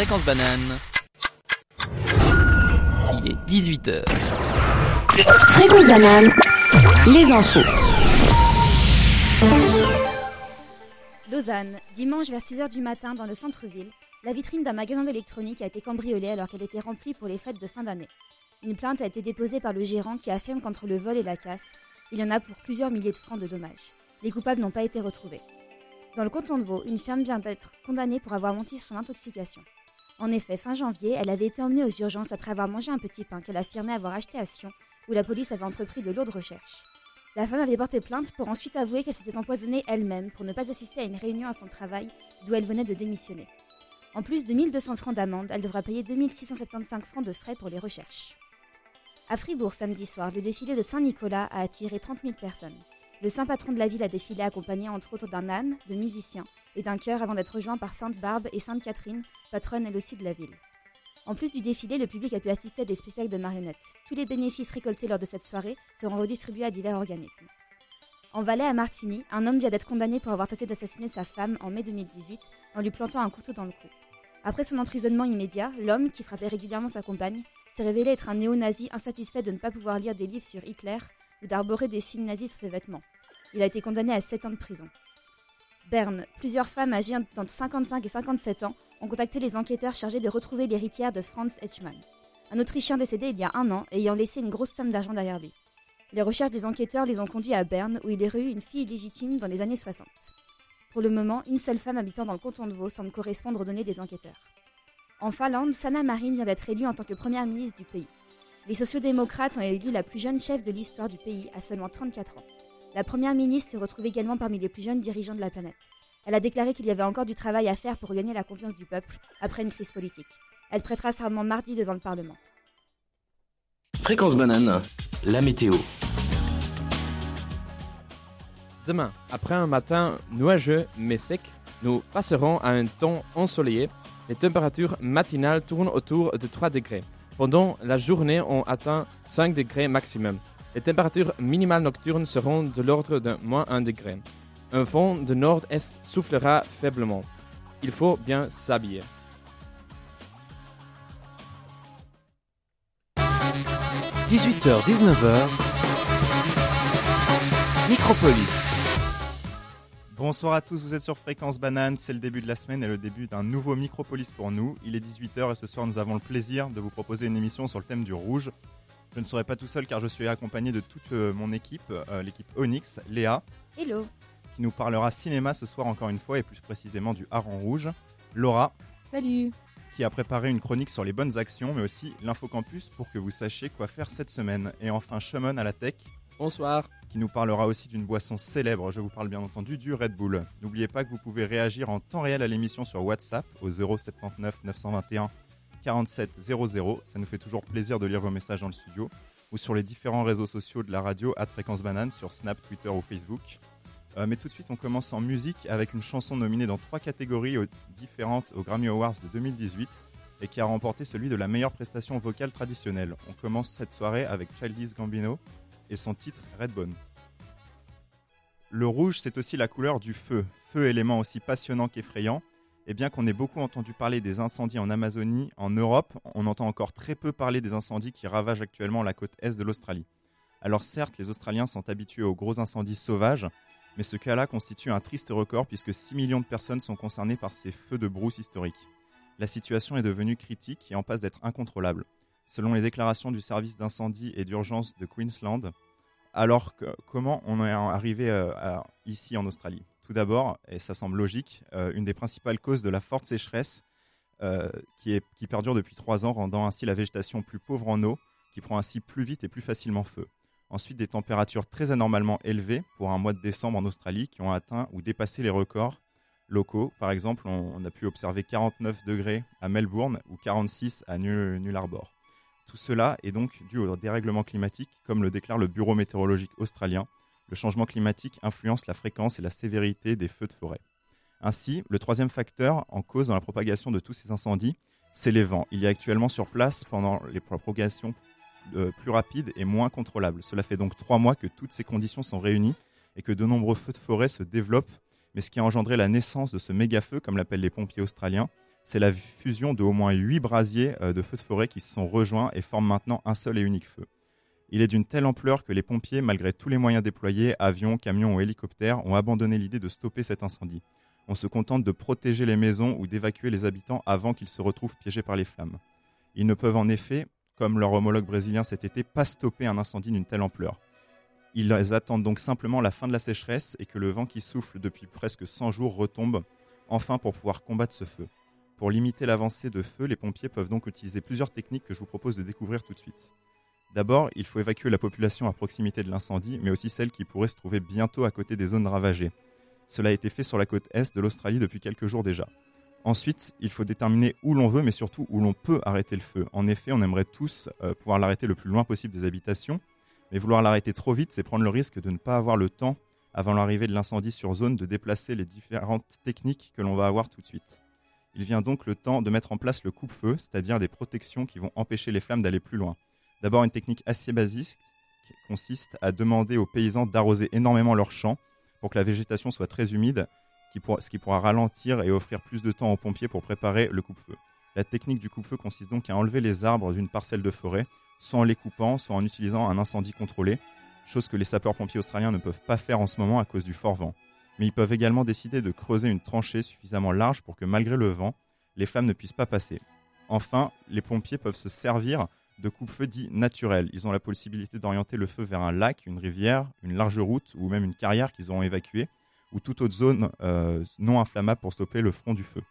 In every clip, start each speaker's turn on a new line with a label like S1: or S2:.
S1: Fréquence banane. Il est 18h.
S2: Fréquence banane. Les infos.
S3: Lausanne, dimanche vers 6h du matin dans le centre-ville, la vitrine d'un magasin d'électronique a été cambriolée alors qu'elle était remplie pour les fêtes de fin d'année. Une plainte a été déposée par le gérant qui affirme qu'entre le vol et la casse, il y en a pour plusieurs milliers de francs de dommages. Les coupables n'ont pas été retrouvés. Dans le canton de Vaud, une femme vient d'être condamnée pour avoir menti sur son intoxication. En effet, fin janvier, elle avait été emmenée aux urgences après avoir mangé un petit pain qu'elle affirmait avoir acheté à Sion, où la police avait entrepris de lourdes recherches. La femme avait porté plainte pour ensuite avouer qu'elle s'était empoisonnée elle-même pour ne pas assister à une réunion à son travail d'où elle venait de démissionner. En plus de 1200 francs d'amende, elle devra payer 2675 francs de frais pour les recherches. À Fribourg, samedi soir, le défilé de Saint-Nicolas a attiré 30 000 personnes. Le saint patron de la ville a défilé accompagné entre autres d'un âne, de musiciens et d'un chœur avant d'être rejoint par Sainte Barbe et Sainte Catherine, patronne elle aussi de la ville. En plus du défilé, le public a pu assister à des spectacles de marionnettes. Tous les bénéfices récoltés lors de cette soirée seront redistribués à divers organismes. En Valais à Martigny, un homme vient d'être condamné pour avoir tenté d'assassiner sa femme en mai 2018 en lui plantant un couteau dans le cou. Après son emprisonnement immédiat, l'homme, qui frappait régulièrement sa compagne, s'est révélé être un néo-nazi insatisfait de ne pas pouvoir lire des livres sur Hitler ou d'arborer des signes nazis sur ses vêtements. Il a été condamné à 7 ans de prison. Berne, plusieurs femmes âgées entre 55 et 57 ans ont contacté les enquêteurs chargés de retrouver l'héritière de Franz Etchmann, un Autrichien décédé il y a un an ayant laissé une grosse somme d'argent derrière lui. Les recherches des enquêteurs les ont conduits à Berne, où il aurait eu une fille illégitime dans les années 60. Pour le moment, une seule femme habitant dans le canton de Vaud semble correspondre aux données des enquêteurs. En Finlande, Sanna Marin vient d'être élue en tant que première ministre du pays. Les sociodémocrates ont élu la plus jeune chef de l'histoire du pays à seulement 34 ans. La première ministre se retrouve également parmi les plus jeunes dirigeants de la planète. Elle a déclaré qu'il y avait encore du travail à faire pour regagner la confiance du peuple après une crise politique. Elle prêtera serment mardi devant le Parlement.
S1: Fréquence banane. La météo.
S4: Demain, après un matin nuageux mais sec, nous passerons à un temps ensoleillé. Les températures matinales tournent autour de 3 degrés. Pendant la journée, on atteint 5 degrés maximum. Les températures minimales nocturnes seront de l'ordre de moins 1 degré. Un vent de nord-est soufflera faiblement. Il faut bien s'habiller.
S5: – 18h-19h, Micropolis.
S6: Bonsoir à tous, vous êtes sur Fréquence Banane, c'est le début de la semaine et le début d'un nouveau Micropolis pour nous. Il est 18h et ce soir nous avons le plaisir de vous proposer une émission sur le thème du rouge. Je ne serai pas tout seul car je suis accompagné de toute euh, mon équipe, euh, l'équipe Onyx, Léa.
S3: Hello.
S6: Qui nous parlera cinéma ce soir encore une fois et plus précisément du hareng rouge. Laura.
S7: Salut.
S6: Qui a préparé une chronique sur les bonnes actions mais aussi l'infocampus pour que vous sachiez quoi faire cette semaine. Et enfin Shemon à la tech.
S4: Bonsoir.
S6: Qui nous parlera aussi d'une boisson célèbre, je vous parle bien entendu du Red Bull. N'oubliez pas que vous pouvez réagir en temps réel à l'émission sur WhatsApp au 079 921 47 00. Ça nous fait toujours plaisir de lire vos messages dans le studio ou sur les différents réseaux sociaux de la radio à Fréquence Banane sur Snap, Twitter ou Facebook. Euh, mais tout de suite, on commence en musique avec une chanson nominée dans trois catégories différentes aux Grammy Awards de 2018 et qui a remporté celui de la meilleure prestation vocale traditionnelle. On commence cette soirée avec Childish Gambino et son titre Redbone. Le rouge, c'est aussi la couleur du feu, feu élément aussi passionnant qu'effrayant. Et bien qu'on ait beaucoup entendu parler des incendies en Amazonie, en Europe, on entend encore très peu parler des incendies qui ravagent actuellement la côte est de l'Australie. Alors certes, les Australiens sont habitués aux gros incendies sauvages, mais ce cas-là constitue un triste record puisque 6 millions de personnes sont concernées par ces feux de brousse historiques. La situation est devenue critique et en passe d'être incontrôlable selon les déclarations du service d'incendie et d'urgence de Queensland. Alors, comment on est arrivé euh, ici en Australie? Tout d'abord, et ça semble logique, euh, une des principales causes de la forte sécheresse euh, qui, perdure depuis trois ans, rendant ainsi la végétation plus pauvre en eau, qui prend ainsi plus vite et plus facilement feu. Ensuite, des températures très anormalement élevées pour un mois de décembre en Australie qui ont atteint ou dépassé les records locaux. Par exemple, on, a pu observer 49 degrés à Melbourne ou 46 à Null Arbor. Tout cela est donc dû au dérèglement climatique, comme le déclare le Bureau météorologique australien. Le changement climatique influence la fréquence et la sévérité des feux de forêt. Ainsi, le troisième facteur en cause dans la propagation de tous ces incendies, c'est les vents. Il y a actuellement sur place, pendant les propagations euh, plus rapides et moins contrôlables. Cela fait donc trois mois que toutes ces conditions sont réunies et que de nombreux feux de forêt se développent. Mais ce qui a engendré la naissance de ce méga feu, comme l'appellent les pompiers australiens, C'est la fusion de au moins 8 brasiers euh, de feux de forêt qui se sont rejoints et forment maintenant un seul et unique feu. Il est d'une telle ampleur que les pompiers, malgré tous les moyens déployés, avions, camions ou hélicoptères, ont abandonné l'idée de stopper cet incendie. On se contente de protéger les maisons ou d'évacuer les habitants avant qu'ils se retrouvent piégés par les flammes. Ils ne peuvent en effet, comme leur homologue brésilien cet été, pas stopper un incendie d'une telle ampleur. Ils attendent donc simplement la fin de la sécheresse et que le vent qui souffle depuis presque 100 jours retombe enfin pour pouvoir combattre ce feu. Pour limiter l'avancée de feu, les pompiers peuvent donc utiliser plusieurs techniques que je vous propose de découvrir tout de suite. D'abord, il faut évacuer la population à proximité de l'incendie, mais aussi celle qui pourrait se trouver bientôt à côté des zones ravagées. Cela a été fait sur la côte est de l'Australie depuis quelques jours déjà. Ensuite, il faut déterminer où l'on veut, mais surtout où l'on peut arrêter le feu. En effet, on aimerait tous euh, pouvoir l'arrêter le plus loin possible des habitations, mais vouloir l'arrêter trop vite, c'est prendre le risque de ne pas avoir le temps, avant l'arrivée de l'incendie sur zone, de déplacer les différentes techniques que l'on va avoir tout de suite. Il vient donc le temps de mettre en place le coupe-feu, c'est-à-dire des protections qui vont empêcher les flammes d'aller plus loin. D'abord, une technique assez basique qui consiste à demander aux paysans d'arroser énormément leurs champs pour que la végétation soit très humide, ce qui pourra ralentir et offrir plus de temps aux pompiers pour préparer le coupe-feu. La technique du coupe-feu consiste donc à enlever les arbres d'une parcelle de forêt soit en les coupant, soit en utilisant un incendie contrôlé, chose que les sapeurs-pompiers australiens ne peuvent pas faire en ce moment à cause du fort vent. Mais ils peuvent également décider de creuser une tranchée suffisamment large pour que malgré le vent, les flammes ne puissent pas passer. Enfin, les pompiers peuvent se servir de coupe-feu dits naturels. Ils ont la possibilité d'orienter le feu vers un lac, une rivière, une large route ou même une carrière qu'ils auront évacuée, ou toute autre zone euh, non inflammable pour stopper le front du feu.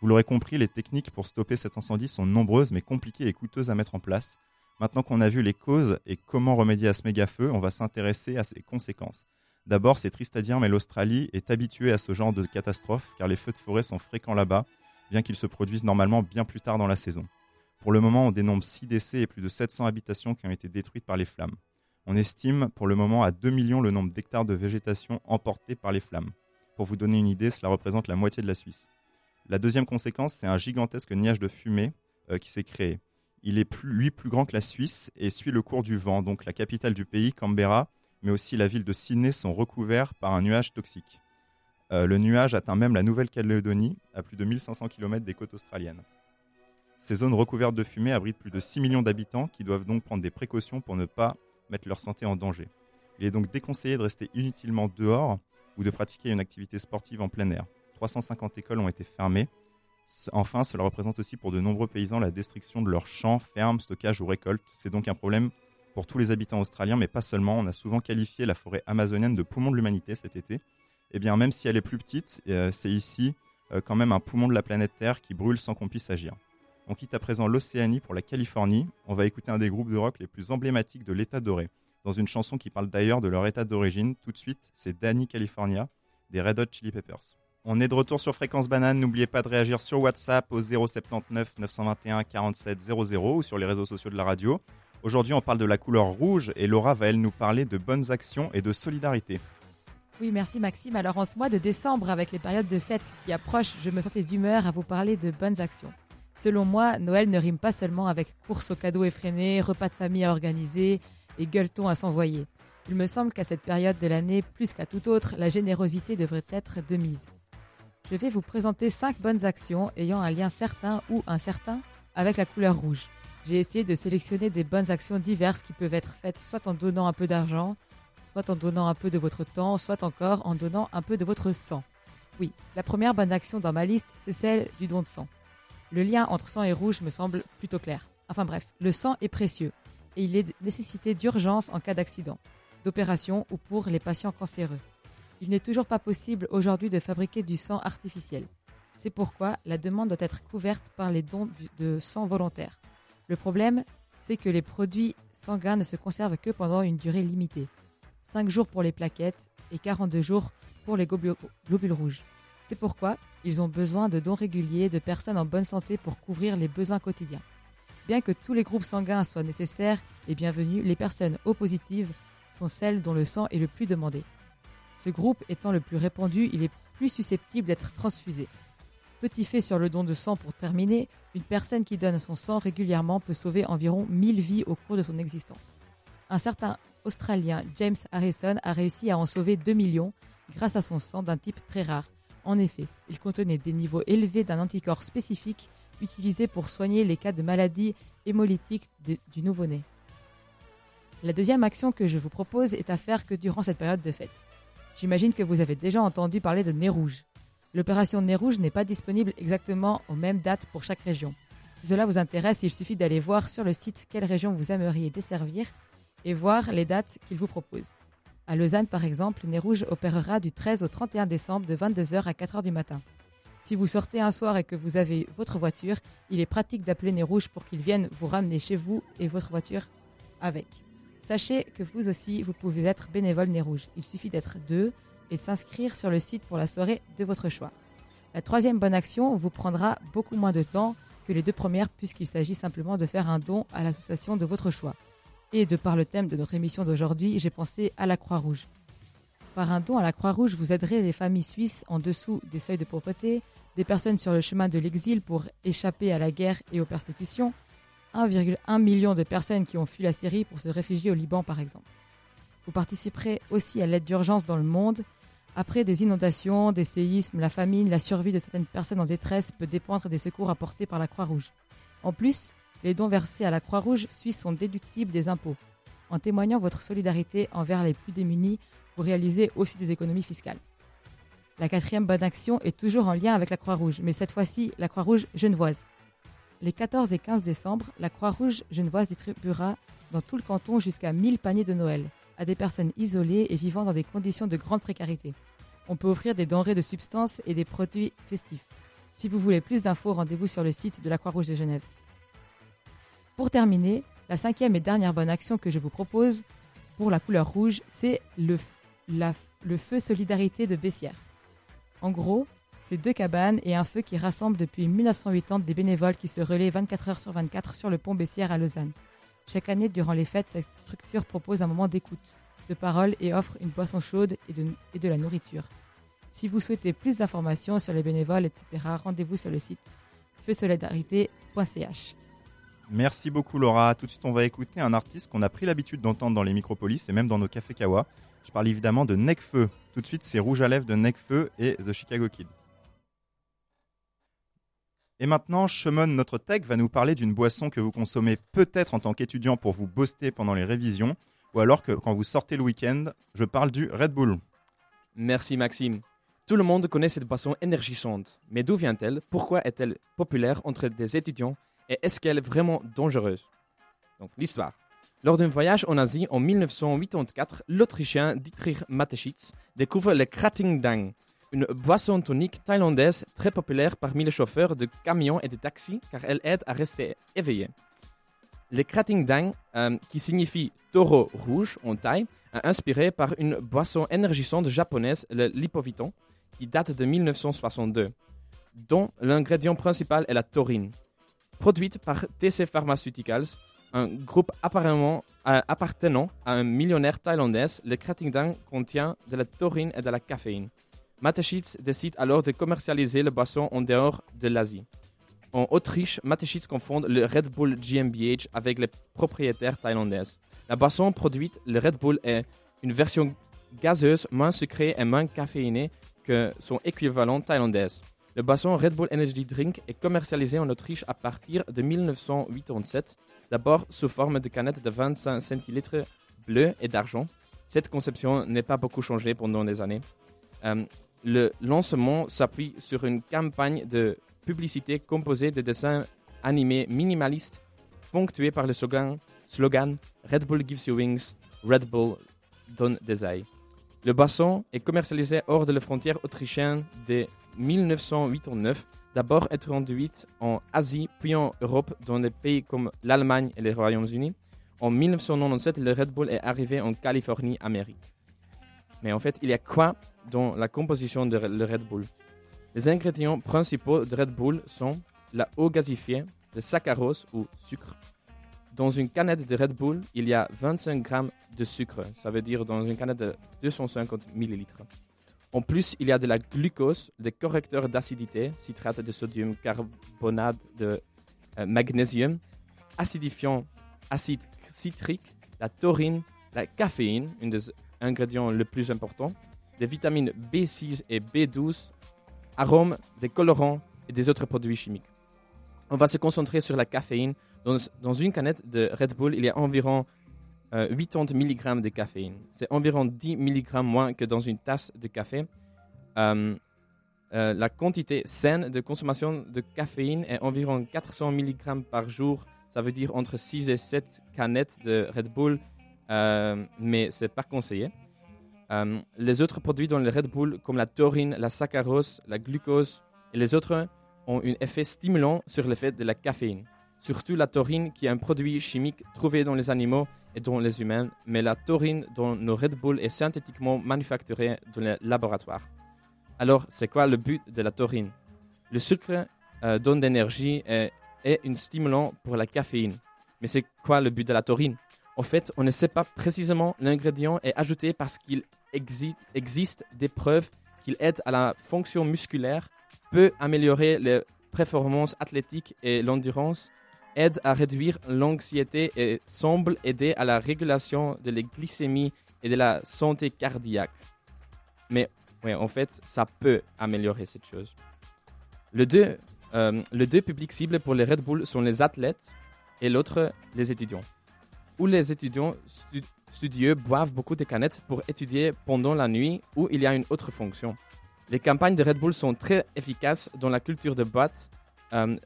S6: Vous l'aurez compris, les techniques pour stopper cet incendie sont nombreuses mais compliquées et coûteuses à mettre en place. Maintenant qu'on a vu les causes et comment remédier à ce méga-feu, on va s'intéresser à ses conséquences. D'abord, c'est triste à dire, mais l'Australie est habituée à ce genre de catastrophe car les feux de forêt sont fréquents là-bas, bien qu'ils se produisent normalement bien plus tard dans la saison. Pour le moment, on dénombre 6 décès et plus de 700 habitations qui ont été détruites par les flammes. On estime pour le moment à 2 millions le nombre d'hectares de végétation emportés par les flammes. Pour vous donner une idée, cela représente la moitié de la Suisse. La deuxième conséquence, c'est un gigantesque nuage de fumée euh, qui s'est créé. Il est plus, lui plus grand que la Suisse et suit le cours du vent. Donc la capitale du pays, Canberra, mais aussi la ville de Sydney sont recouverts par un nuage toxique. Euh, le nuage atteint même la Nouvelle-Calédonie, à plus de 1500 km des côtes australiennes. Ces zones recouvertes de fumée abritent plus de 6 millions d'habitants qui doivent donc prendre des précautions pour ne pas mettre leur santé en danger. Il est donc déconseillé de rester inutilement dehors ou de pratiquer une activité sportive en plein air. 350 écoles ont été fermées Enfin, cela représente aussi pour de nombreux paysans la destruction de leurs champs, fermes, stockages ou récoltes. C'est donc un problème pour tous les habitants australiens, mais pas seulement. On a souvent qualifié la forêt amazonienne de poumon de l'humanité cet été. Eh bien, même si elle est plus petite, euh, c'est ici euh, quand même un poumon de la planète Terre qui brûle sans qu'on puisse agir. On quitte à présent l'Océanie pour la Californie. On va écouter un des groupes de rock les plus emblématiques de l'État doré, dans une chanson qui parle d'ailleurs de leur état d'origine. Tout de suite, c'est Danny California des Red Hot Chili Peppers. On est de retour sur Fréquence Banane. N'oubliez pas de réagir sur WhatsApp au 079 921 47 00 ou sur les réseaux sociaux de la radio. Aujourd'hui, on parle de la couleur rouge et Laura va, elle, nous parler de bonnes actions et de solidarité.
S7: Oui, merci Maxime. Alors, en ce mois de décembre, avec les périodes de fête qui approchent, je me sentais d'humeur à vous parler de bonnes actions. Selon moi, Noël ne rime pas seulement avec courses aux cadeaux effrénés, repas de famille à organiser et gueuleton à s'envoyer. Il me semble qu'à cette période de l'année, plus qu'à tout autre, la générosité devrait être de mise je vais vous présenter 5 bonnes actions ayant un lien certain ou incertain avec la couleur rouge. J'ai essayé de sélectionner des bonnes actions diverses qui peuvent être faites soit en donnant un peu d'argent, soit en donnant un peu de votre temps, soit encore en donnant un peu de votre sang. Oui, la première bonne action dans ma liste, c'est celle du don de sang. Le lien entre sang et rouge me semble plutôt clair. Enfin bref, le sang est précieux et il est nécessité d'urgence en cas d'accident, d'opération ou pour les patients cancéreux il n'est toujours pas possible aujourd'hui de fabriquer du sang artificiel. C'est pourquoi la demande doit être couverte par les dons de sang volontaires. Le problème, c'est que les produits sanguins ne se conservent que pendant une durée limitée. 5 jours pour les plaquettes et 42 jours pour les globules rouges. C'est pourquoi ils ont besoin de dons réguliers de personnes en bonne santé pour couvrir les besoins quotidiens. Bien que tous les groupes sanguins soient nécessaires et bienvenus, les personnes O positives sont celles dont le sang est le plus demandé. Ce groupe étant le plus répandu, il est plus susceptible d'être transfusé. Petit fait sur le don de sang pour terminer, une personne qui donne son sang régulièrement peut sauver environ 1000 vies au cours de son existence. Un certain Australien, James Harrison, a réussi à en sauver 2 millions grâce à son sang d'un type très rare, En effet, il contenait des niveaux élevés d'un anticorps spécifique utilisé pour soigner les cas de maladies hémolytiques du nouveau-né. La deuxième action que je vous propose est à faire que durant cette période de fête. J'imagine que vous avez déjà entendu parler de nez rouge. L'opération nez rouge n'est pas disponible exactement aux mêmes dates pour chaque région. Si cela vous intéresse, il suffit d'aller voir sur le site quelle région vous aimeriez desservir et voir les dates qu'il vous propose. À Lausanne, par exemple, Nez Rouge opérera du 13 au 31 décembre de 22h à 4h du matin. Si vous sortez un soir et que vous avez votre voiture, il est pratique d'appeler Nez Rouge pour qu'ils viennent vous ramener chez vous et votre voiture avec. Sachez que vous aussi, vous pouvez être bénévole Nez Rouge. Il suffit d'être deux et s'inscrire sur le site pour la soirée de votre choix. La troisième bonne action vous prendra beaucoup moins de temps que les deux premières puisqu'il s'agit simplement de faire un don à l'association de votre choix. Et de par le thème de notre émission d'aujourd'hui, j'ai pensé à la Croix-Rouge. Par un don à la Croix-Rouge, vous aiderez les familles suisses en dessous des seuils de pauvreté, des personnes sur le chemin de l'exil pour échapper à la guerre et aux persécutions, 1,1 million de personnes qui ont fui la Syrie pour se réfugier au Liban par exemple. Vous participerez aussi à l'aide d'urgence dans le monde. Après des inondations, des séismes, la famine, la survie de certaines personnes en détresse peut dépendre des secours apportés par la Croix-Rouge. En plus, les dons versés à la Croix-Rouge suisse sont déductibles des impôts. En témoignant votre solidarité envers les plus démunis, vous réalisez aussi des économies fiscales. La quatrième bonne action est toujours en lien avec la Croix-Rouge, mais cette fois-ci la Croix-Rouge genevoise. Les 14 et 15 décembre, la Croix-Rouge genevoise distribuera dans tout le canton jusqu'à 1000 paniers de Noël à des personnes isolées et vivant dans des conditions de grande précarité. On peut offrir des denrées de substance et des produits festifs. Si vous voulez plus d'infos, rendez-vous sur le site de la Croix-Rouge de Genève. Pour terminer, la cinquième et dernière bonne action que je vous propose pour la couleur rouge, c'est le, feu Solidarité de Bessières. En gros, c'est deux cabanes et un feu qui rassemble depuis 1980 des bénévoles qui se relaient 24 heures sur 24 sur le pont Bessières à Lausanne. Chaque année, durant les fêtes, cette structure propose un moment d'écoute, de parole et offre une boisson chaude et de, et de la nourriture. Si vous souhaitez plus d'informations sur les bénévoles, etc., rendez-vous sur le site feusolidarité.ch.
S6: Merci beaucoup Laura. Tout de suite, on va écouter un artiste qu'on a pris l'habitude d'entendre dans les micropolis et même dans nos cafés Kawa. Je parle évidemment de Necfeu. Tout de suite, c'est Rouge à lèvres de Necfeu et The Chicago Kid. Et maintenant, Shemon, notre tech, va nous parler d'une boisson que vous consommez peut-être en tant qu'étudiant pour vous booster pendant les révisions, ou alors que quand vous sortez le week-end. Je parle du Red Bull.
S4: Merci Maxime. Tout le monde connaît cette boisson énergisante, mais d'où vient-elle? Pourquoi est-elle populaire entre des étudiants Et est-ce qu'elle est vraiment dangereuse? Donc l'histoire. Lors d'un voyage en Asie en 1984, l'Autrichien Dietrich Mateschitz découvre le Kratingdang, une boisson tonique thaïlandaise très populaire parmi les chauffeurs de camions et de taxis car elle aide à rester éveillé. Le Kratingdang, euh, qui signifie taureau rouge en thaï, est inspiré par une boisson énergisante japonaise, le Lipoviton, qui date de 1962, dont l'ingrédient principal est la taurine. Produite par TC Pharmaceuticals, un groupe apparemment euh, appartenant à un millionnaire thaïlandais, le Kratingdang contient de la taurine et de la caféine. Mateschitz décide alors de commercialiser la boisson en dehors de l'Asie. En Autriche, Mateschitz confond le Red Bull GmbH avec les propriétaires thaïlandais. La boisson produite, le Red Bull, est une version gazeuse, moins sucrée et moins caféinée que son équivalent thaïlandais. La boisson Red Bull Energy Drink est commercialisée en Autriche à partir de 1987, d'abord sous forme de canettes de 25 centilitres bleues et d'argent. Cette conception n'est pas beaucoup changée pendant des années. Euh, le lancement s'appuie sur une campagne de publicité composée de dessins animés minimalistes ponctués par le slogan, Red Bull gives you wings, Red Bull donne des ailes. Le boisson est commercialisé hors de la frontière autrichienne dès 1989, d'abord introduite en Asie puis en Europe dans des pays comme l'Allemagne et les Royaumes-Unis. En 1997, le Red Bull est arrivé en Californie, Amérique. Mais en fait, il y a quoi dans la composition de le Red Bull? Les ingrédients principaux de Red Bull sont la eau gasifiée, le saccharose ou sucre. Dans une canette de Red Bull, il y a 25 grammes de sucre. Ça veut dire dans une canette de 250 millilitres. En plus, il y a de la glucose, des correcteurs d'acidité, citrate de sodium, carbonate de euh, magnésium, acidifiant, acide citrique, la taurine, la caféine, un des ingrédients les plus importants, des vitamines B6 et B12, arômes, des colorants et des autres produits chimiques. On va se concentrer sur la caféine. Dans, dans une canette de Red Bull, il y a environ euh, 80 mg de caféine. C'est environ 10 mg moins que dans une tasse de café. Euh, euh, la quantité saine de consommation de caféine est environ 400 mg par jour. Ça veut dire entre 6 et 7 canettes de Red Bull, euh, mais c'est pas conseillé. Les autres produits dans le Red Bull, comme la taurine, la saccharose, la glucose et les autres, ont un effet stimulant sur l'effet de la caféine. Surtout la taurine, qui est un produit chimique trouvé dans les animaux et dans les humains, mais la taurine dans nos Red Bull est synthétiquement manufacturée dans les laboratoires. Alors, c'est quoi le but de la taurine? Le sucre euh, donne d'énergie et est un stimulant pour la caféine. Mais c'est quoi le but de la taurine? En fait, on ne sait pas précisément l'ingrédient est ajouté parce qu'il exi- existe des preuves qu'il aide à la fonction musculaire, peut améliorer les performances athlétiques et l'endurance, aide à réduire l'anxiété et semble aider à la régulation de la glycémie et de la santé cardiaque. Mais ouais, en fait, ça peut améliorer cette chose. Le deux, euh, les deux publics cibles pour les Red Bull sont les athlètes et l'autre les étudiants. Où les étudiants stu- studieux boivent beaucoup de canettes pour étudier pendant la nuit ou il y a une autre fonction. Les campagnes de Red Bull sont très efficaces dans la culture de boîte, euh,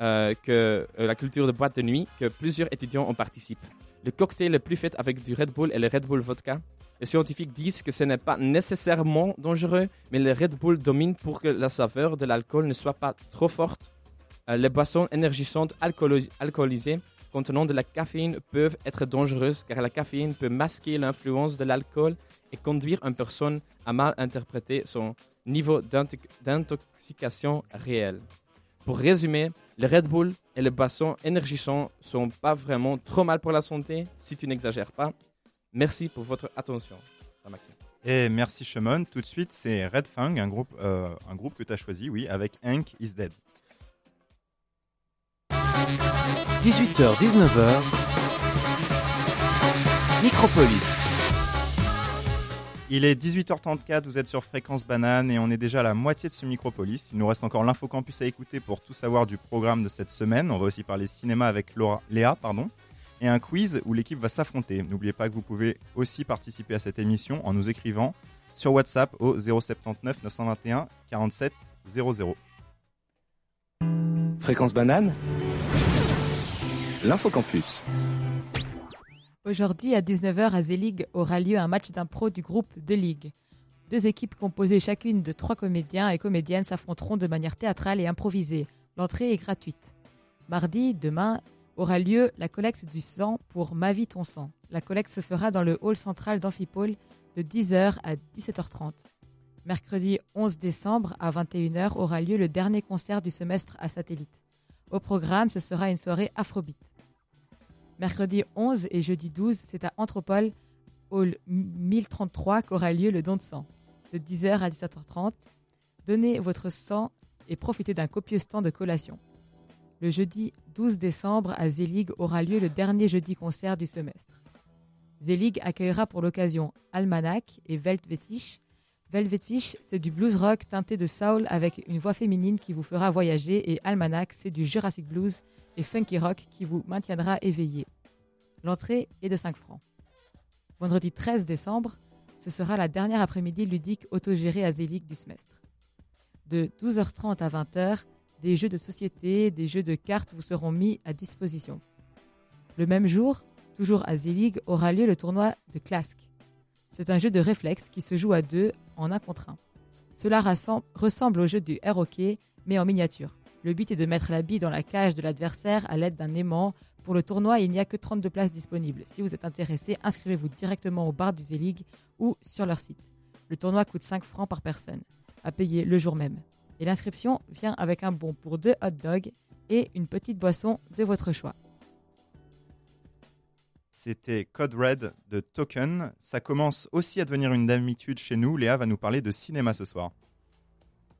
S4: euh, que, euh, la culture de boîte de nuit que plusieurs étudiants en participent. Le cocktail le plus fait avec du Red Bull est le Red Bull Vodka. Les scientifiques disent que ce n'est pas nécessairement dangereux, mais le Red Bull domine pour que la saveur de l'alcool ne soit pas trop forte. Euh, les boissons énergisantes alcoolisées contenant de la caféine peuvent être dangereuses car la caféine peut masquer l'influence de l'alcool et conduire une personne à mal interpréter son niveau d'intox- d'intoxication réel. Pour résumer, le Red Bull et les boissons énergisantes sont pas vraiment trop mal pour la santé si tu n'exagères pas. Merci pour votre attention.
S6: Et merci Shimon. Tout de suite, c'est Red Fang, un groupe, euh, un groupe que tu as choisi, oui, avec Hank is Dead.
S5: 18h, 19h. Micropolis.
S6: Il est 18h34, vous êtes sur Fréquence Banane et on est déjà à la moitié de ce Micropolis. Il nous reste encore l'infocampus à écouter pour tout savoir du programme de cette semaine. On va aussi parler cinéma avec Laura, Léa et un quiz où l'équipe va s'affronter. N'oubliez pas que vous pouvez aussi participer à cette émission en nous écrivant sur WhatsApp au 079 921 47 00.
S1: Fréquence banane L'infocampus.
S7: Aujourd'hui, à 19h, à Zelig aura lieu un match d'impro du groupe De Ligue. Deux équipes composées chacune de trois comédiens et comédiennes s'affronteront de manière théâtrale et improvisée. L'entrée est gratuite. Mardi, demain, aura lieu la collecte du sang pour Ma vie, ton sang. La collecte se fera dans le hall central d'Amphipole de 10h à 17h30. Mercredi 11 décembre à 21h aura lieu le dernier concert du semestre à Satellite. Au programme, ce sera une soirée afrobeat. Mercredi 11 et jeudi 12, c'est à Anthropole, hall 1033, qu'aura lieu le don de sang. De 10h à 17h30, donnez votre sang et profitez d'un copieux stand de collation. Le jeudi 12 décembre à Zelig aura lieu le dernier jeudi concert du semestre. Zelig accueillera pour l'occasion Almanac et Weltwetisch. Weltwetisch, c'est du blues rock teinté de soul avec une voix féminine qui vous fera voyager et Almanac, c'est du Jurassic blues et funky rock qui vous maintiendra éveillé. L'entrée est de 5 francs. Vendredi 13 décembre, ce sera la dernière après-midi ludique autogérée à Zelig du semestre. De 12h30 à 20h, des jeux de société, des jeux de cartes vous seront mis à disposition. Le même jour, toujours à Zelig, aura lieu le tournoi de Clask. C'est un jeu de réflexe qui se joue à deux en un contre un. Cela ressemble au jeu du air hockey, mais en miniature. Le but est de mettre la bille dans la cage de l'adversaire à l'aide d'un aimant. Pour le tournoi, il n'y a que 32 places disponibles. Si vous êtes intéressé, inscrivez-vous directement au bar du Zelig ou sur leur site. Le tournoi coûte 5 francs par personne, à payer le jour même. Et l'inscription vient avec un bon pour deux hot dogs et une petite boisson de votre choix.
S6: C'était Code Red de Token. Ça commence aussi à devenir une habitude chez nous. Léa va nous parler de cinéma ce soir.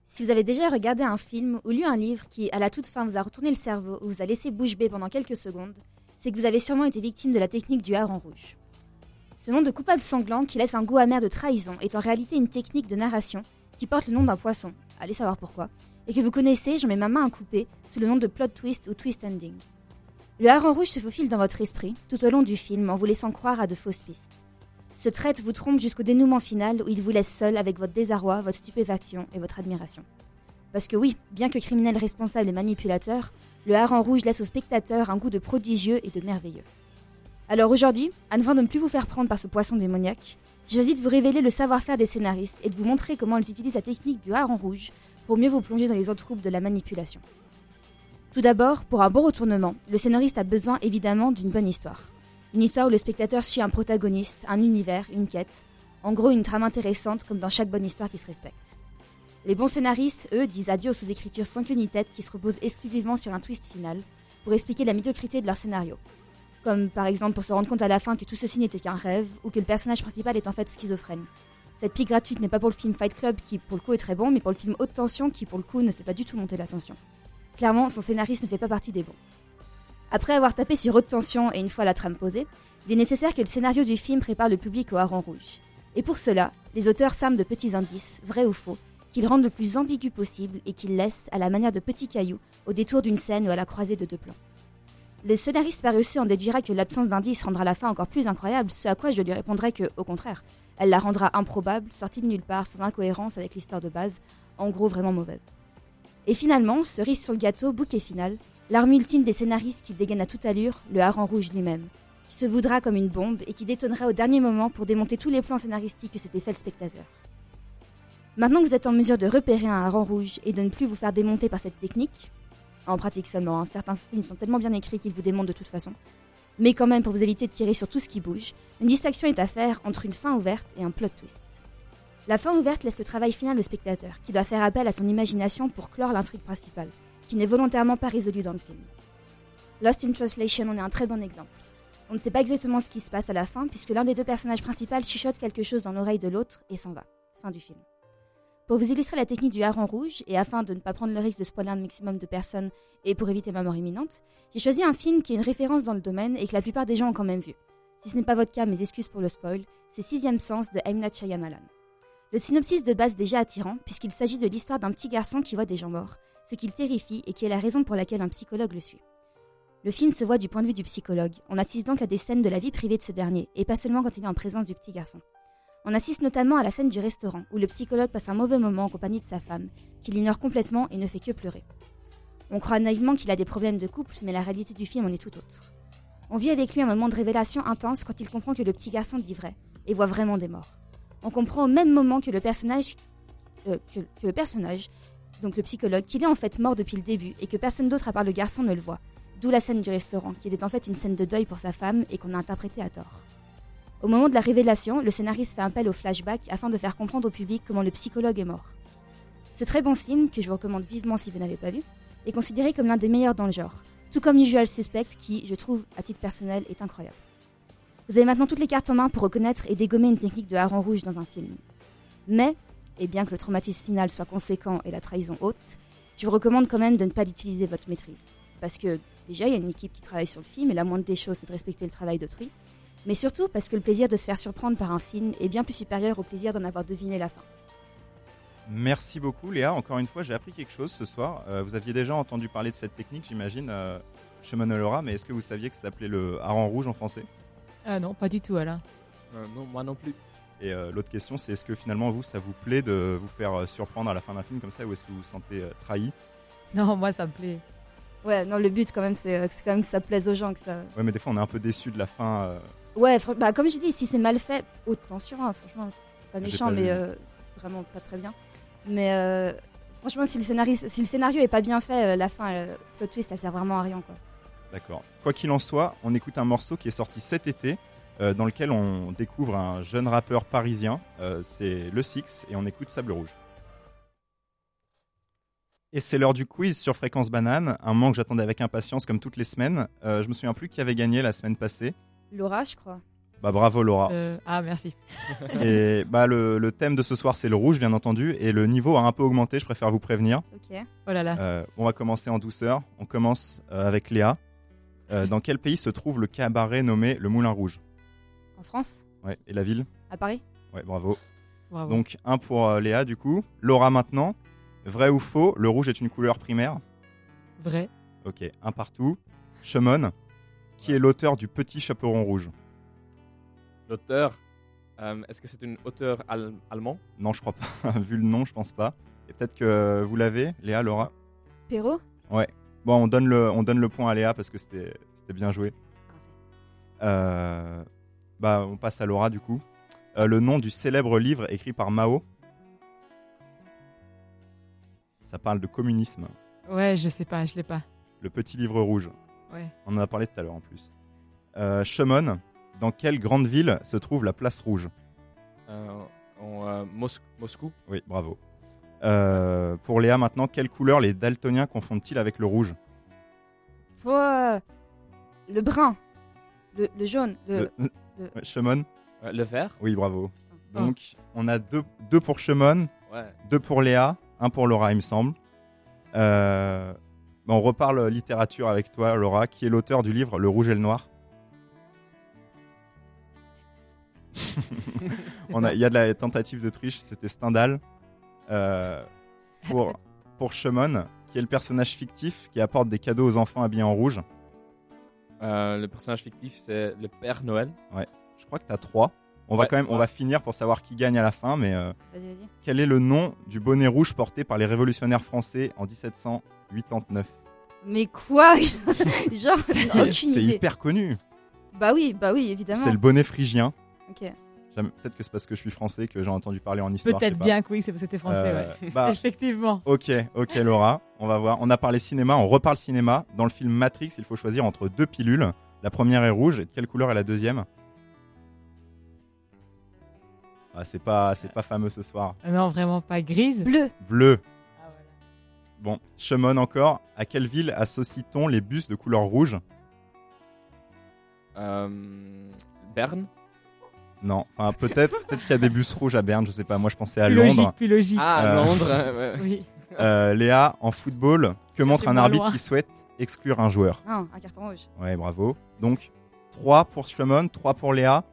S3: Si vous avez déjà regardé un film ou lu un livre qui, à la toute fin, vous a retourné le cerveau ou vous a laissé bouche bée pendant quelques secondes, c'est que vous avez sûrement été victime de la technique du hareng rouge. Ce nom de coupable sanglant qui laisse un goût amer de trahison est en réalité une technique de narration qui porte le nom d'un poisson, allez savoir pourquoi, et que vous connaissez, j'en mets ma main à couper, sous le nom de plot twist ou twist ending. Le hareng rouge se faufile dans votre esprit tout au long du film en vous laissant croire à de fausses pistes. Ce traite vous trompe jusqu'au dénouement final où il vous laisse seul avec votre désarroi, votre stupéfaction et votre admiration. Parce que oui, bien que criminel responsable et manipulateur, le hareng rouge laisse au spectateur un goût de prodigieux et de merveilleux. Alors aujourd'hui, afin de ne plus vous faire prendre par ce poisson démoniaque, j'ai choisi de vous révéler le savoir-faire des scénaristes et de vous montrer comment ils utilisent la technique du hareng rouge pour mieux vous plonger dans les autres troupes de la manipulation. Tout d'abord, pour un bon retournement, le scénariste a besoin évidemment d'une bonne histoire. Une histoire où le spectateur suit un protagoniste, un univers, une quête, en gros une trame intéressante comme dans chaque bonne histoire qui se respecte. Les bons scénaristes, eux, disent adieu aux écritures sans queue ni tête qui se reposent exclusivement sur un twist final pour expliquer la médiocrité de leur scénario. Comme par exemple pour se rendre compte à la fin que tout ceci n'était qu'un rêve ou que le personnage principal est en fait schizophrène. Cette pique gratuite n'est pas pour le film Fight Club qui pour le coup est très bon, mais pour le film Haute Tension qui pour le coup ne fait pas du tout monter la tension. Clairement, son scénariste ne fait pas partie des bons. Après avoir tapé sur Haute Tension et une fois la trame posée, il est nécessaire que le scénario du film prépare le public au hareng rouge. Et pour cela, les auteurs s'arment de petits indices, vrais ou faux, qu'ils rendent le plus ambigu possible et qu'ils laissent, à la manière de petits cailloux, au détour d'une scène ou à la croisée de deux plans. Le scénariste par en déduira que l'absence d'indices rendra la fin encore plus incroyable, ce à quoi je lui répondrai que, au contraire, elle la rendra improbable, sortie de nulle part, sans incohérence avec l'histoire de base, en gros vraiment mauvaise. Et finalement, cerise sur le gâteau, bouquet final, l'arme ultime des scénaristes qui dégaine à toute allure, le hareng rouge lui-même, qui se voudra comme une bombe et qui détonnera au dernier moment pour démonter tous les plans scénaristiques que s'était fait le spectateur. Maintenant que vous êtes en mesure de repérer un hareng rouge et de ne plus vous faire démonter par cette technique, en pratique seulement, hein, certains films sont tellement bien écrits qu'ils vous démontent de toute façon, mais quand même pour vous éviter de tirer sur tout ce qui bouge, une distinction est à faire entre une fin ouverte et un plot twist. La fin ouverte laisse le travail final au spectateur, qui doit faire appel à son imagination pour clore l'intrigue principale, qui n'est volontairement pas résolue dans le film. Lost in Translation en est un très bon exemple. On ne sait pas exactement ce qui se passe à la fin, puisque l'un des deux personnages principaux chuchote quelque chose dans l'oreille de l'autre et s'en va. Fin du film. Pour vous illustrer la technique du hareng rouge, et afin de ne pas prendre le risque de spoiler un maximum de personnes et pour éviter ma mort imminente, j'ai choisi un film qui est une référence dans le domaine et que la plupart des gens ont quand même vu. Si ce n'est pas votre cas, mes excuses pour le spoil, c'est Sixième Sens de. Night Shyamalan. Le synopsis de base est déjà attirant, puisqu'il s'agit de l'histoire d'un petit garçon qui voit des gens morts, ce qui le terrifie et qui est la raison pour laquelle un psychologue le suit. Le film se voit du point de vue du psychologue, on assiste donc à des scènes de la vie privée de ce dernier, et pas seulement quand il est en présence du petit garçon. On assiste notamment à la scène du restaurant, où le psychologue passe un mauvais moment en compagnie de sa femme, qui l'ignore complètement et ne fait que pleurer. On croit naïvement qu'il a des problèmes de couple, mais la réalité du film en est tout autre. On vit avec lui un moment de révélation intense quand il comprend que le petit garçon dit vrai, et voit vraiment des morts. On comprend au même moment que le personnage, euh, que le personnage, donc le psychologue, qu'il est en fait mort depuis le début et que personne d'autre à part le garçon ne le voit. D'où la scène du restaurant, qui était en fait une scène de deuil pour sa femme et qu'on a interprétée à tort. Au moment de la révélation, le scénariste fait appel au flashback afin de faire comprendre au public comment le psychologue est mort. Ce très bon film, que je vous recommande vivement si vous n'avez pas vu, est considéré comme l'un des meilleurs dans le genre, tout comme Usual Suspect qui, je trouve, à titre personnel, est incroyable. Vous avez maintenant toutes les cartes en main pour reconnaître et dégommer une technique de hareng rouge dans un film. Mais, et bien que le traumatisme final soit conséquent et la trahison haute, je vous recommande quand même de ne pas l'utiliser votre maîtrise. Parce que déjà, il y a une équipe qui travaille sur le film et la moindre des choses, c'est de respecter le travail d'autrui. Mais surtout parce que le plaisir de se faire surprendre par un film est bien plus supérieur au plaisir d'en avoir deviné la fin.
S6: Merci beaucoup Léa. Encore une fois, j'ai appris quelque chose ce soir. Euh, vous aviez déjà entendu parler de cette technique, j'imagine, euh, chez Manolora, mais est-ce que vous saviez que ça s'appelait le hareng rouge en français?
S7: Ah non, pas du tout, Alain.
S4: Euh, non, moi non plus.
S6: Et euh, l'autre question, c'est est-ce que finalement, vous, ça vous plaît de vous faire euh, surprendre à la fin d'un film comme ça, ou est-ce que vous vous sentez euh, trahi?
S7: Non, moi ça me plaît.
S3: Ouais, non, le but quand même, c'est euh, c'est quand même que ça plaise aux gens, que ça.
S6: Ouais, mais des fois, on est un peu déçu de la fin. euh,
S3: Ouais, fr- bah comme je dis, si c'est mal fait, haute tension, hein, franchement, c'est- c'est pas
S6: J'ai
S3: méchant,
S6: pas
S3: mais euh, vraiment pas très bien. Mais euh, franchement, si le, scénariste, si le scénario est pas bien fait, euh, la fin, euh, le twist, elle sert vraiment à rien, quoi.
S6: D'accord. Quoi qu'il en soit, on écoute un morceau qui est sorti cet été, dans lequel on découvre un jeune rappeur parisien. Euh, c'est Le Six, et on écoute Sable Rouge. Et c'est l'heure du quiz sur Fréquence Banane, un moment que j'attendais avec impatience comme toutes les semaines. Euh, je me souviens plus qui avait gagné la semaine passée.
S3: Laura, je crois.
S6: Bah bravo Laura.
S7: Euh, ah, merci.
S6: Et bah le, le thème de ce soir c'est le rouge bien entendu et le niveau a un peu augmenté, je préfère vous prévenir.
S3: Ok.
S7: Oh là là.
S6: Euh, on va commencer en douceur. On commence euh, avec Léa. Euh, dans quel pays se trouve le cabaret nommé le Moulin Rouge?
S3: En France
S6: Ouais, et la ville
S3: À Paris
S6: Ouais, bravo.
S7: Bravo.
S6: Donc un pour euh, Léa du coup. Laura maintenant. Vrai ou faux, le rouge est une couleur primaire.
S7: Vrai.
S6: Ok, un partout. Shimon, qui est l'auteur du Petit Chaperon Rouge
S4: L'auteur, euh, est-ce que c'est une auteur al- allemand
S6: Non, je crois pas. Vu le nom, je pense pas. Et peut-être que vous l'avez, Léa, Laura.
S3: Perrault
S6: Bon, on donne le, on donne le point à Léa parce que c'était c'était bien joué. Euh, bah, on passe à Laura du coup. Euh, le nom du célèbre livre écrit par Mao. Ça parle de communisme.
S7: Ouais, je sais pas, je l'ai pas.
S6: Le petit livre rouge.
S7: Ouais.
S6: On en a parlé tout à l'heure en plus. Euh, Shimon, dans quelle grande ville se trouve la place rouge?
S4: Euh, en, euh, Mos- Moscou
S6: Oui, bravo. Euh, pour Léa maintenant, quelle couleur les daltoniens confondent-ils avec le rouge?
S3: Pour euh, le brun, le, le jaune, le,
S6: Le-
S3: le-
S6: Ouais,
S4: Euh, Le vert
S6: Oui, bravo.
S7: Oh.
S6: Donc, on a deux, deux pour Shimon,
S4: Ouais.
S6: deux pour Léa, un pour Laura, il me semble. Euh, bah, on reparle littérature avec toi, Laura, qui est l'auteur du livre Le Rouge et le Noir. On a- Il y a de la tentative de triche, c'était Stendhal. Euh, pour, pour Shimon, qui est le personnage fictif qui apporte des cadeaux aux enfants habillés en rouge.
S4: Euh, le personnage fictif, c'est le Père Noël.
S6: Je crois que tu as trois. On va
S4: Ouais,
S6: quand même, on
S4: ouais.
S6: va finir pour savoir qui gagne à la fin, mais euh,
S3: Vas-y, vas-y.
S6: quel est le nom du bonnet rouge porté par les révolutionnaires français en 1789
S3: Mais quoi? Genre,
S6: C'est
S3: idée.
S6: hyper connu.
S3: Bah oui, bah oui, évidemment.
S6: C'est le bonnet phrygien.
S3: Ok.
S6: Peut-être que c'est parce que je suis français que j'ai entendu parler en histoire.
S7: Peut-être bien que oui, c'est parce que c'était français,
S6: Euh,
S7: ouais.
S6: bah,
S7: Effectivement.
S6: ok, ok Laura, on va voir. On a parlé cinéma, on reparle cinéma. Dans le film Matrix, il faut choisir entre deux pilules. La première est rouge. Et de quelle couleur est la deuxième? Ah, C'est pas, c'est pas fameux ce soir.
S7: Non, vraiment pas grise.
S3: Bleu.
S6: Bleu. Bon, Shimon encore. À quelle ville associe-t-on les bus de couleur rouge?
S4: Euh, Berne
S6: Non, enfin peut-être, peut-être qu'il y a des bus rouges à Berne. Je sais pas. Moi, je pensais à
S7: plus
S6: Londres.
S7: logique, plus logique.
S4: Ah,
S6: Euh,
S4: Londres.
S7: Oui.
S6: Euh, Léa, en football, que montre un arbitre
S7: loin.
S6: qui souhaite exclure un joueur?
S3: Non, un carton rouge.
S6: Ouais, bravo. Donc, 3 pour Shimon, 3 pour Léa.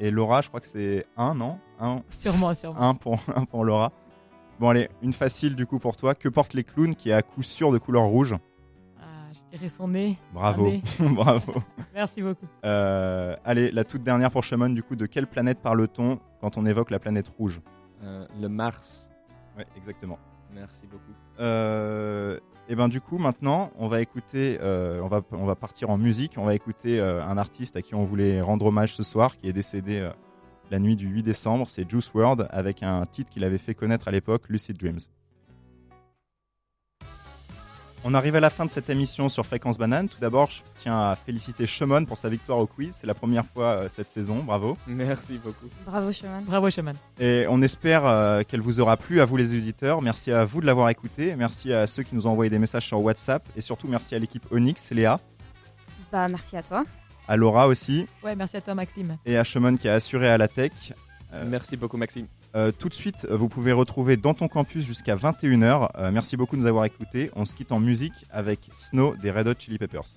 S6: Et Laura, je crois que c'est 1, non? 1
S7: Sûrement, sûrement.
S6: un pour, un pour Laura. Bon, allez, une facile du coup pour toi. Que portent les clowns qui est à coup sûr de couleur rouge?
S7: Son nez.
S6: Bravo.
S7: Nez.
S6: bravo.
S7: Merci beaucoup.
S6: Euh, allez, la toute dernière pour Shimon, du coup, de quelle planète parle-t-on quand on évoque la planète rouge
S4: Euh, le Mars.
S6: Ouais, exactement.
S4: Merci beaucoup.
S6: Euh, et ben du coup maintenant on va écouter, euh, on va on va partir en musique, on va écouter euh, un artiste à qui on voulait rendre hommage ce soir, qui est décédé euh, la nuit du 8 décembre, c'est Juice WRLD avec un titre qu'il avait fait connaître à l'époque, Lucid Dreams. On arrive à la fin de cette émission sur Fréquence Banane. Tout d'abord, je tiens à féliciter Shimon pour sa victoire au quiz. C'est la première fois euh, cette saison, bravo.
S4: Merci beaucoup.
S3: Bravo, Chemin.
S7: Bravo, Shaman.
S6: Et on espère euh, qu'elle vous aura plu à vous les auditeurs. Merci à vous de l'avoir écouté. Merci à ceux qui nous ont envoyé des messages sur WhatsApp. Et surtout merci à l'équipe Onyx, Léa,
S3: Bah, merci à toi.
S6: à Laura aussi,
S7: Ouais, merci à toi, Maxime.
S6: et à Shimon qui a assuré à la tech. Euh,
S4: Merci beaucoup, Maxime.
S6: Euh, tout de suite, vous pouvez retrouver dans ton campus jusqu'à 21h. Euh, merci beaucoup de nous avoir écoutés. On se quitte en musique avec Snow des Red Hot Chili Peppers.